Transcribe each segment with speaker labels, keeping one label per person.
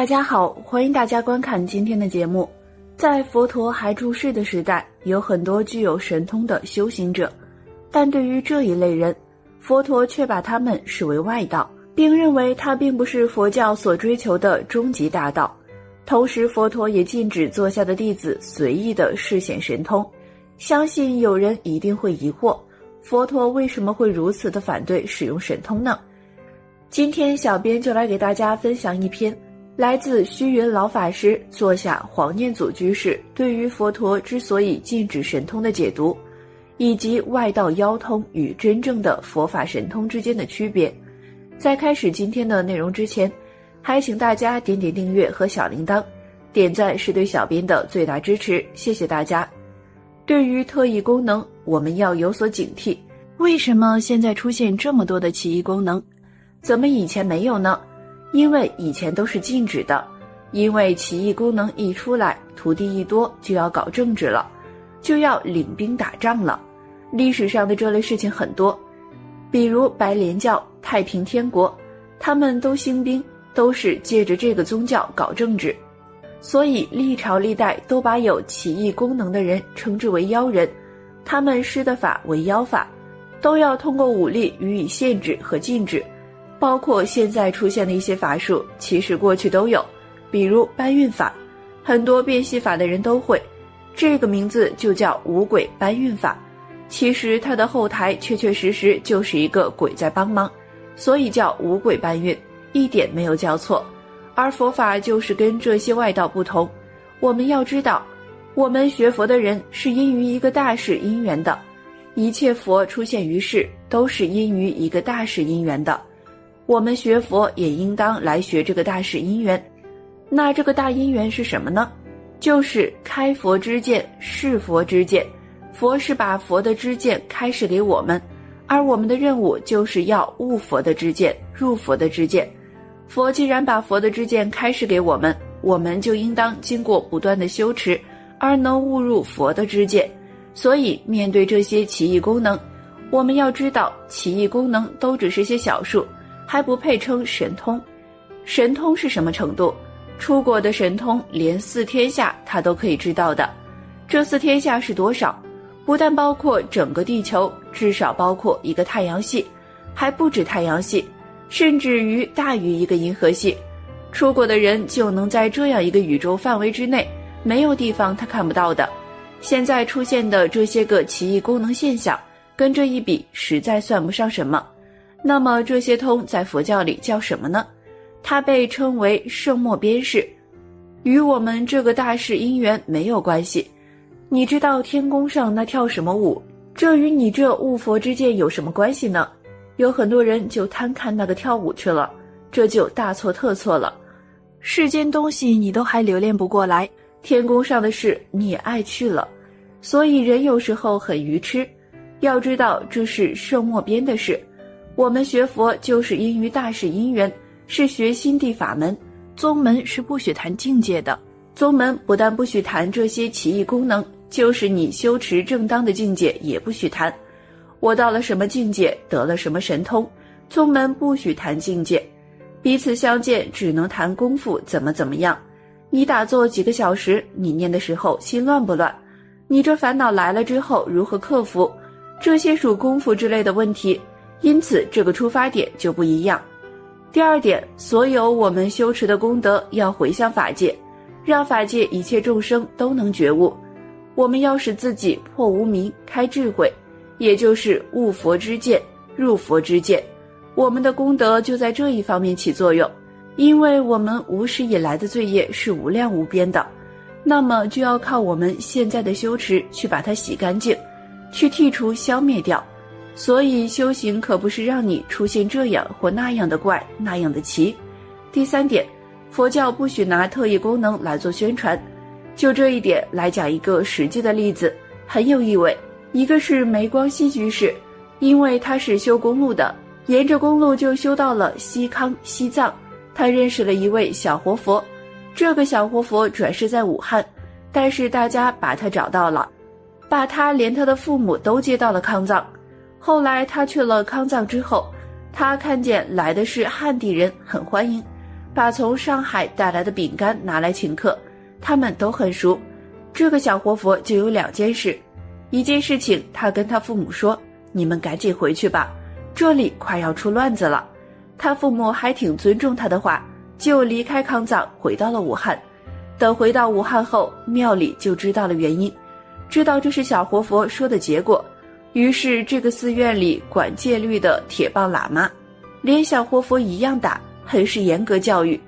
Speaker 1: 大家好，欢迎大家观看今天的节目。在佛陀还住世的时代，有很多具有神通的修行者，但对于这一类人，佛陀却把他们视为外道，并认为他并不是佛教所追求的终极大道。同时，佛陀也禁止座下的弟子随意的示显神通。相信有人一定会疑惑，佛陀为什么会如此的反对使用神通呢？今天，小编就来给大家分享一篇。来自虚云老法师座下黄念祖居士对于佛陀之所以禁止神通的解读，以及外道妖通与真正的佛法神通之间的区别。在开始今天的内容之前，还请大家点点订阅和小铃铛，点赞是对小编的最大支持，谢谢大家。对于特异功能，我们要有所警惕。为什么现在出现这么多的奇异功能？怎么以前没有呢？因为以前都是禁止的，因为起义功能一出来，徒弟一多就要搞政治了，就要领兵打仗了。历史上的这类事情很多，比如白莲教、太平天国，他们都兴兵，都是借着这个宗教搞政治，所以历朝历代都把有起义功能的人称之为妖人，他们施的法为妖法，都要通过武力予以限制和禁止。包括现在出现的一些法术，其实过去都有，比如搬运法，很多变戏法的人都会，这个名字就叫五鬼搬运法。其实它的后台确确实实就是一个鬼在帮忙，所以叫五鬼搬运，一点没有叫错。而佛法就是跟这些外道不同，我们要知道，我们学佛的人是因于一个大事因缘的，一切佛出现于世都是因于一个大事因缘的。我们学佛也应当来学这个大事因缘，那这个大因缘是什么呢？就是开佛之见，示佛之见。佛是把佛的知见开示给我们，而我们的任务就是要悟佛的知见，入佛的知见。佛既然把佛的知见开示给我们，我们就应当经过不断的修持，而能悟入佛的知见。所以，面对这些奇异功能，我们要知道，奇异功能都只是些小数。还不配称神通，神通是什么程度？出国的神通，连四天下他都可以知道的。这四天下是多少？不但包括整个地球，至少包括一个太阳系，还不止太阳系，甚至于大于一个银河系。出国的人就能在这样一个宇宙范围之内，没有地方他看不到的。现在出现的这些个奇异功能现象，跟这一比，实在算不上什么。那么这些通在佛教里叫什么呢？它被称为圣末边事，与我们这个大事因缘没有关系。你知道天宫上那跳什么舞？这与你这悟佛之见有什么关系呢？有很多人就贪看那个跳舞去了，这就大错特错了。世间东西你都还留恋不过来，天宫上的事你也爱去了，所以人有时候很愚痴。要知道这是圣末边的事。我们学佛就是因于大事因缘，是学心地法门。宗门是不许谈境界的。宗门不但不许谈这些奇异功能，就是你修持正当的境界也不许谈。我到了什么境界，得了什么神通，宗门不许谈境界。彼此相见，只能谈功夫怎么怎么样。你打坐几个小时，你念的时候心乱不乱？你这烦恼来了之后如何克服？这些属功夫之类的问题。因此，这个出发点就不一样。第二点，所有我们修持的功德要回向法界，让法界一切众生都能觉悟。我们要使自己破无明、开智慧，也就是悟佛之见、入佛之见。我们的功德就在这一方面起作用，因为我们无始以来的罪业是无量无边的，那么就要靠我们现在的修持去把它洗干净，去剔除、消灭掉。所以修行可不是让你出现这样或那样的怪、那样的奇。第三点，佛教不许拿特异功能来做宣传。就这一点来讲一个实际的例子，很有意味。一个是梅光西居士，因为他是修公路的，沿着公路就修到了西康、西藏。他认识了一位小活佛，这个小活佛转世在武汉，但是大家把他找到了，把他连他的父母都接到了康藏。后来他去了康藏之后，他看见来的是汉地人，很欢迎，把从上海带来的饼干拿来请客。他们都很熟。这个小活佛就有两件事，一件事情他跟他父母说：“你们赶紧回去吧，这里快要出乱子了。”他父母还挺尊重他的话，就离开康藏回到了武汉。等回到武汉后，庙里就知道了原因，知道这是小活佛说的结果。于是这个寺院里管戒律的铁棒喇嘛，连小活佛一样打，很是严格教育。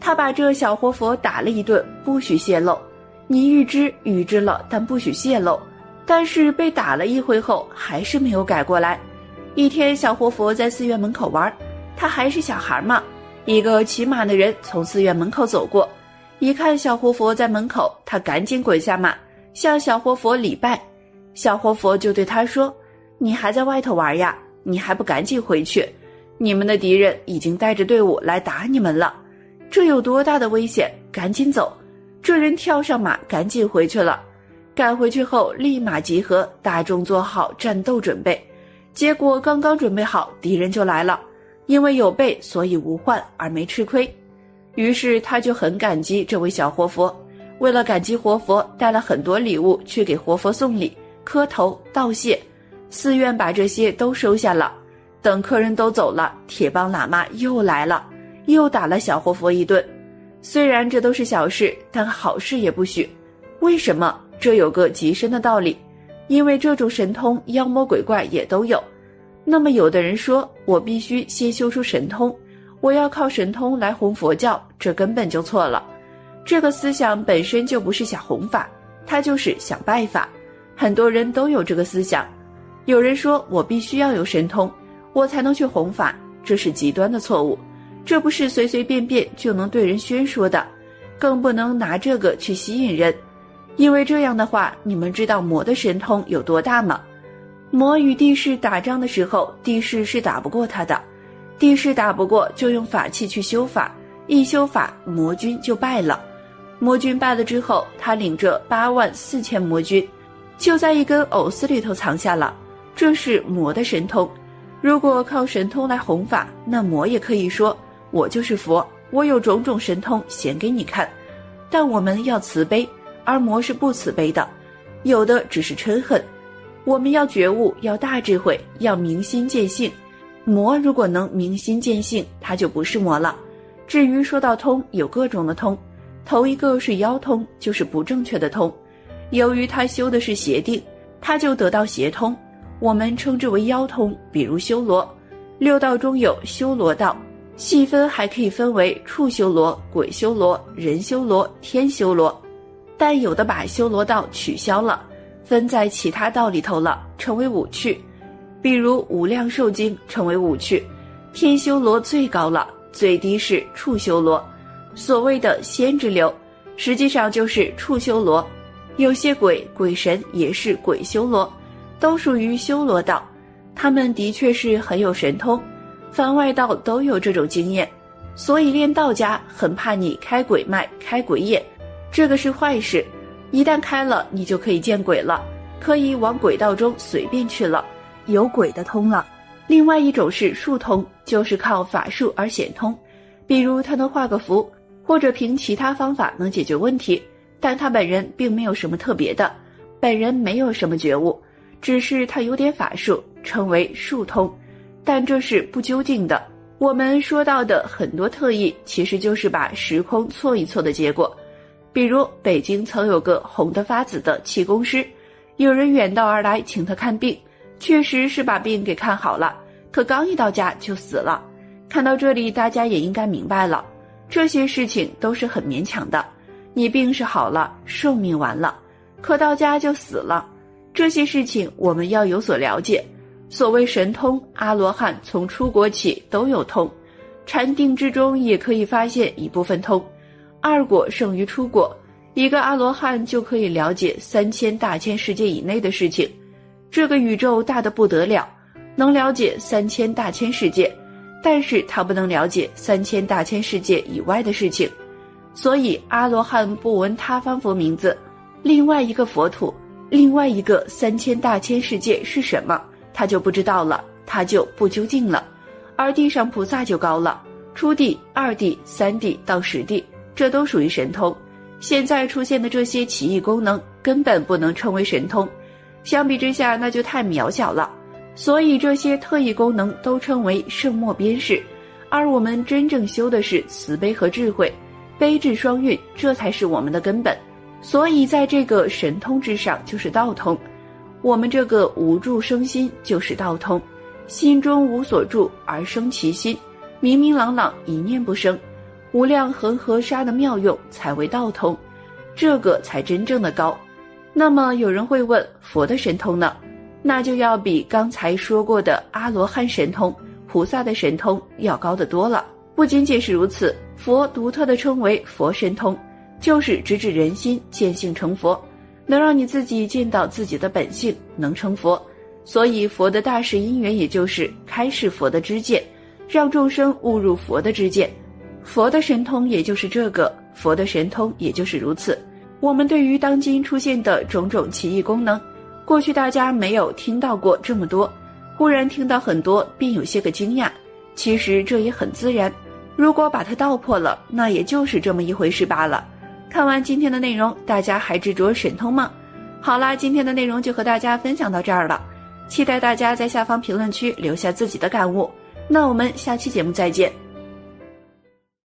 Speaker 1: 他把这小活佛打了一顿，不许泄露。你预知预知了，但不许泄露。但是被打了一回后，还是没有改过来。一天，小活佛在寺院门口玩。他还是小孩嘛，一个骑马的人从寺院门口走过，一看小活佛在门口，他赶紧滚下马，向小活佛礼拜。小活佛就对他说：“你还在外头玩呀？你还不赶紧回去？你们的敌人已经带着队伍来打你们了，这有多大的危险？赶紧走！”这人跳上马，赶紧回去了。赶回去后，立马集合，大众做好战斗准备。结果刚刚准备好，敌人就来了。因为有备，所以无患而没吃亏，于是他就很感激这位小活佛。为了感激活佛，带了很多礼物去给活佛送礼、磕头道谢。寺院把这些都收下了。等客人都走了，铁棒喇嘛又来了，又打了小活佛一顿。虽然这都是小事，但好事也不许。为什么？这有个极深的道理。因为这种神通，妖魔鬼怪也都有。那么，有的人说，我必须先修出神通，我要靠神通来弘佛教，这根本就错了。这个思想本身就不是想弘法，它就是想拜法。很多人都有这个思想。有人说我必须要有神通，我才能去弘法，这是极端的错误。这不是随随便便就能对人宣说的，更不能拿这个去吸引人，因为这样的话，你们知道魔的神通有多大吗？魔与帝释打仗的时候，帝释是打不过他的。帝释打不过，就用法器去修法，一修法，魔军就败了。魔军败了之后，他领着八万四千魔军，就在一根藕丝里头藏下了。这是魔的神通。如果靠神通来弘法，那魔也可以说：“我就是佛，我有种种神通显给你看。”但我们要慈悲，而魔是不慈悲的，有的只是嗔恨。我们要觉悟，要大智慧，要明心见性。魔如果能明心见性，它就不是魔了。至于说到通，有各种的通，头一个是妖通，就是不正确的通。由于他修的是邪定，他就得到邪通，我们称之为妖通。比如修罗，六道中有修罗道，细分还可以分为畜修罗、鬼修罗、人修罗、天修罗，但有的把修罗道取消了。分在其他道里头了，成为五趣，比如《无量寿经》成为五趣，天修罗最高了，最低是畜修罗，所谓的仙之流，实际上就是畜修罗，有些鬼鬼神也是鬼修罗，都属于修罗道，他们的确是很有神通，凡外道都有这种经验，所以练道家很怕你开鬼脉、开鬼眼，这个是坏事。一旦开了，你就可以见鬼了，可以往鬼道中随便去了，有鬼的通了。另外一种是术通，就是靠法术而显通，比如他能画个符，或者凭其他方法能解决问题，但他本人并没有什么特别的，本人没有什么觉悟，只是他有点法术，称为术通，但这是不究竟的。我们说到的很多特异，其实就是把时空错一错的结果。比如北京曾有个红得发紫的气功师，有人远道而来请他看病，确实是把病给看好了，可刚一到家就死了。看到这里，大家也应该明白了，这些事情都是很勉强的。你病是好了，寿命完了，可到家就死了，这些事情我们要有所了解。所谓神通，阿罗汉从出国起都有通，禅定之中也可以发现一部分通。二果胜于出果，一个阿罗汉就可以了解三千大千世界以内的事情。这个宇宙大的不得了，能了解三千大千世界，但是他不能了解三千大千世界以外的事情。所以阿罗汉不闻他方佛名字，另外一个佛土，另外一个三千大千世界是什么，他就不知道了，他就不究竟了。而地上菩萨就高了。初地、二地、三地到十地，这都属于神通。现在出现的这些奇异功能，根本不能称为神通，相比之下，那就太渺小了。所以这些特异功能都称为圣莫边事，而我们真正修的是慈悲和智慧，悲智双运，这才是我们的根本。所以在这个神通之上，就是道通。我们这个无住生心，就是道通。心中无所住而生其心，明明朗朗一念不生，无量恒河沙的妙用才为道通，这个才真正的高。那么有人会问，佛的神通呢？那就要比刚才说过的阿罗汉神通、菩萨的神通要高得多了。不仅仅是如此，佛独特的称为佛神通，就是直指人心，见性成佛，能让你自己见到自己的本性，能成佛。所以佛的大事因缘，也就是开示佛的知见，让众生悟入佛的知见。佛的神通也就是这个，佛的神通也就是如此。我们对于当今出现的种种奇异功能。过去大家没有听到过这么多，忽然听到很多，便有些个惊讶。其实这也很自然，如果把它道破了，那也就是这么一回事罢了。看完今天的内容，大家还执着神通吗？好啦，今天的内容就和大家分享到这儿了，期待大家在下方评论区留下自己的感悟。那我们下期节目再见。